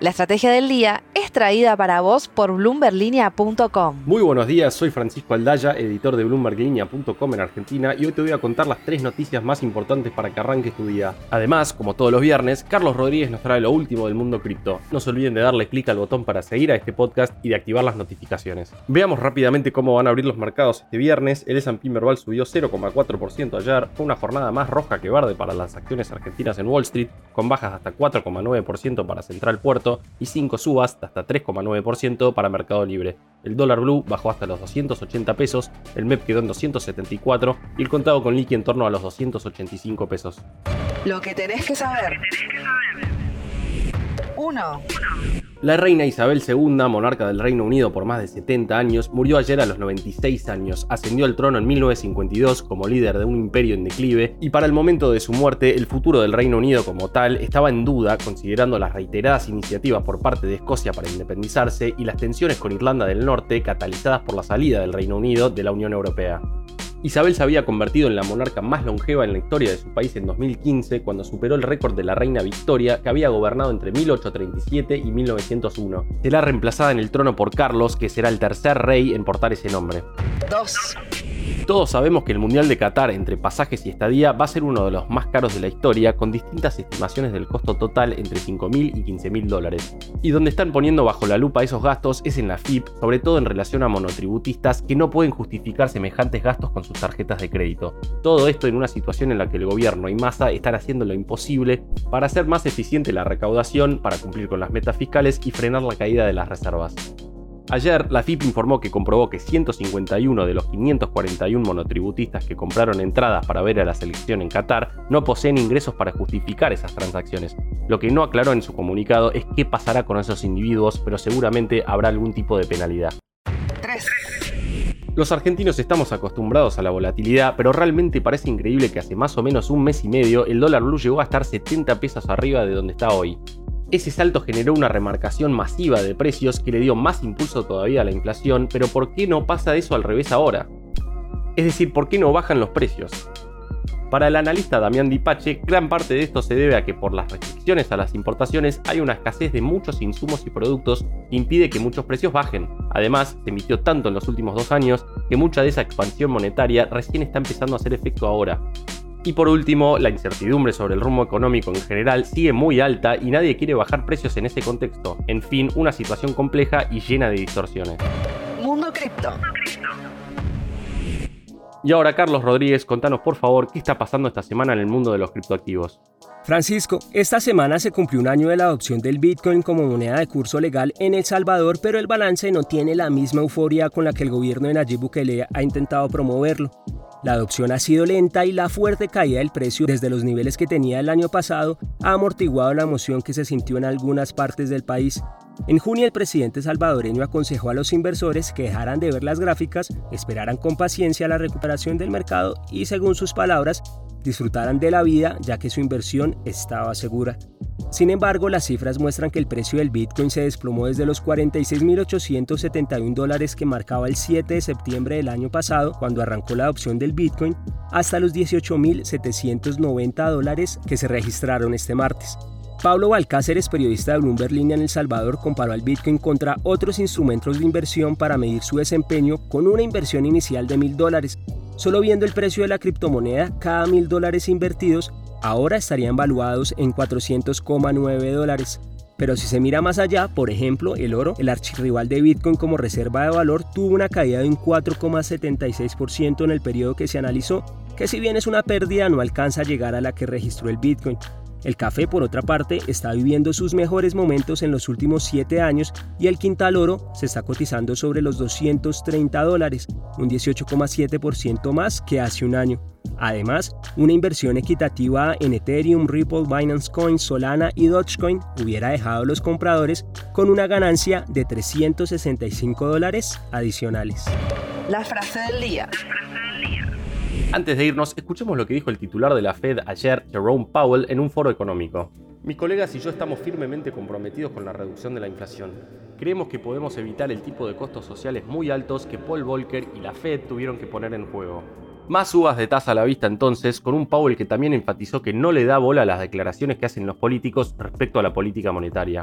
La estrategia del día es traída para vos por bloomberlinia.com. Muy buenos días, soy Francisco Aldaya, editor de bloomberlinia.com en Argentina y hoy te voy a contar las tres noticias más importantes para que arranques tu día. Además, como todos los viernes, Carlos Rodríguez nos trae lo último del mundo cripto. No se olviden de darle clic al botón para seguir a este podcast y de activar las notificaciones. Veamos rápidamente cómo van a abrir los mercados este viernes. El S&P Merval subió 0,4% ayer, fue una jornada más roja que verde para las acciones argentinas en Wall Street, con bajas hasta 4,9% para Central Puerto y 5 subas hasta 3,9% para Mercado Libre. El dólar blue bajó hasta los 280 pesos, el MEP quedó en 274 y el contado con liqui en torno a los 285 pesos. Lo que tenés que saber. 1. La reina Isabel II, monarca del Reino Unido por más de 70 años, murió ayer a los 96 años, ascendió al trono en 1952 como líder de un imperio en declive y para el momento de su muerte el futuro del Reino Unido como tal estaba en duda considerando las reiteradas iniciativas por parte de Escocia para independizarse y las tensiones con Irlanda del Norte catalizadas por la salida del Reino Unido de la Unión Europea. Isabel se había convertido en la monarca más longeva en la historia de su país en 2015, cuando superó el récord de la reina Victoria, que había gobernado entre 1837 y 1901. Será reemplazada en el trono por Carlos, que será el tercer rey en portar ese nombre. 2. Todos sabemos que el Mundial de Qatar entre pasajes y estadía va a ser uno de los más caros de la historia, con distintas estimaciones del costo total entre 5.000 y 15.000 dólares. Y donde están poniendo bajo la lupa esos gastos es en la FIP, sobre todo en relación a monotributistas que no pueden justificar semejantes gastos con sus tarjetas de crédito. Todo esto en una situación en la que el gobierno y masa están haciendo lo imposible para hacer más eficiente la recaudación, para cumplir con las metas fiscales y frenar la caída de las reservas. Ayer, la FIP informó que comprobó que 151 de los 541 monotributistas que compraron entradas para ver a la selección en Qatar no poseen ingresos para justificar esas transacciones. Lo que no aclaró en su comunicado es qué pasará con esos individuos, pero seguramente habrá algún tipo de penalidad. 3. Los argentinos estamos acostumbrados a la volatilidad, pero realmente parece increíble que hace más o menos un mes y medio el dólar blue llegó a estar 70 pesos arriba de donde está hoy. Ese salto generó una remarcación masiva de precios que le dio más impulso todavía a la inflación, pero ¿por qué no pasa eso al revés ahora? Es decir, ¿por qué no bajan los precios? Para el analista Damián Dipache, gran parte de esto se debe a que por las restricciones a las importaciones hay una escasez de muchos insumos y productos que impide que muchos precios bajen. Además, se emitió tanto en los últimos dos años que mucha de esa expansión monetaria recién está empezando a hacer efecto ahora. Y por último, la incertidumbre sobre el rumbo económico en general sigue muy alta y nadie quiere bajar precios en ese contexto. En fin, una situación compleja y llena de distorsiones. Mundo Cripto. Y ahora, Carlos Rodríguez, contanos por favor qué está pasando esta semana en el mundo de los criptoactivos. Francisco, esta semana se cumplió un año de la adopción del Bitcoin como moneda de curso legal en El Salvador, pero el balance no tiene la misma euforia con la que el gobierno de Nayib Bukele ha intentado promoverlo. La adopción ha sido lenta y la fuerte caída del precio desde los niveles que tenía el año pasado ha amortiguado la emoción que se sintió en algunas partes del país. En junio el presidente salvadoreño aconsejó a los inversores que dejaran de ver las gráficas, esperaran con paciencia la recuperación del mercado y, según sus palabras, disfrutaran de la vida ya que su inversión estaba segura. Sin embargo, las cifras muestran que el precio del Bitcoin se desplomó desde los 46.871 dólares que marcaba el 7 de septiembre del año pasado, cuando arrancó la adopción del Bitcoin, hasta los 18.790 dólares que se registraron este martes. Pablo Balcáceres, periodista de Bloomberg Línea en El Salvador, comparó al Bitcoin contra otros instrumentos de inversión para medir su desempeño con una inversión inicial de mil dólares. Solo viendo el precio de la criptomoneda, cada mil dólares invertidos ahora estarían valuados en 400,9 dólares. Pero si se mira más allá, por ejemplo, el oro, el archirrival de Bitcoin como reserva de valor, tuvo una caída de un 4,76% en el periodo que se analizó, que si bien es una pérdida no alcanza a llegar a la que registró el Bitcoin. El café, por otra parte, está viviendo sus mejores momentos en los últimos 7 años y el quintal oro se está cotizando sobre los 230 dólares, un 18,7% más que hace un año. Además, una inversión equitativa en Ethereum, Ripple, Binance Coin, Solana y Dogecoin hubiera dejado a los compradores con una ganancia de 365 dólares adicionales. La frase del día. Antes de irnos, escuchemos lo que dijo el titular de la Fed ayer, Jerome Powell, en un foro económico. Mis colegas y yo estamos firmemente comprometidos con la reducción de la inflación. Creemos que podemos evitar el tipo de costos sociales muy altos que Paul Volcker y la Fed tuvieron que poner en juego. Más subas de tasa a la vista entonces, con un Powell que también enfatizó que no le da bola a las declaraciones que hacen los políticos respecto a la política monetaria.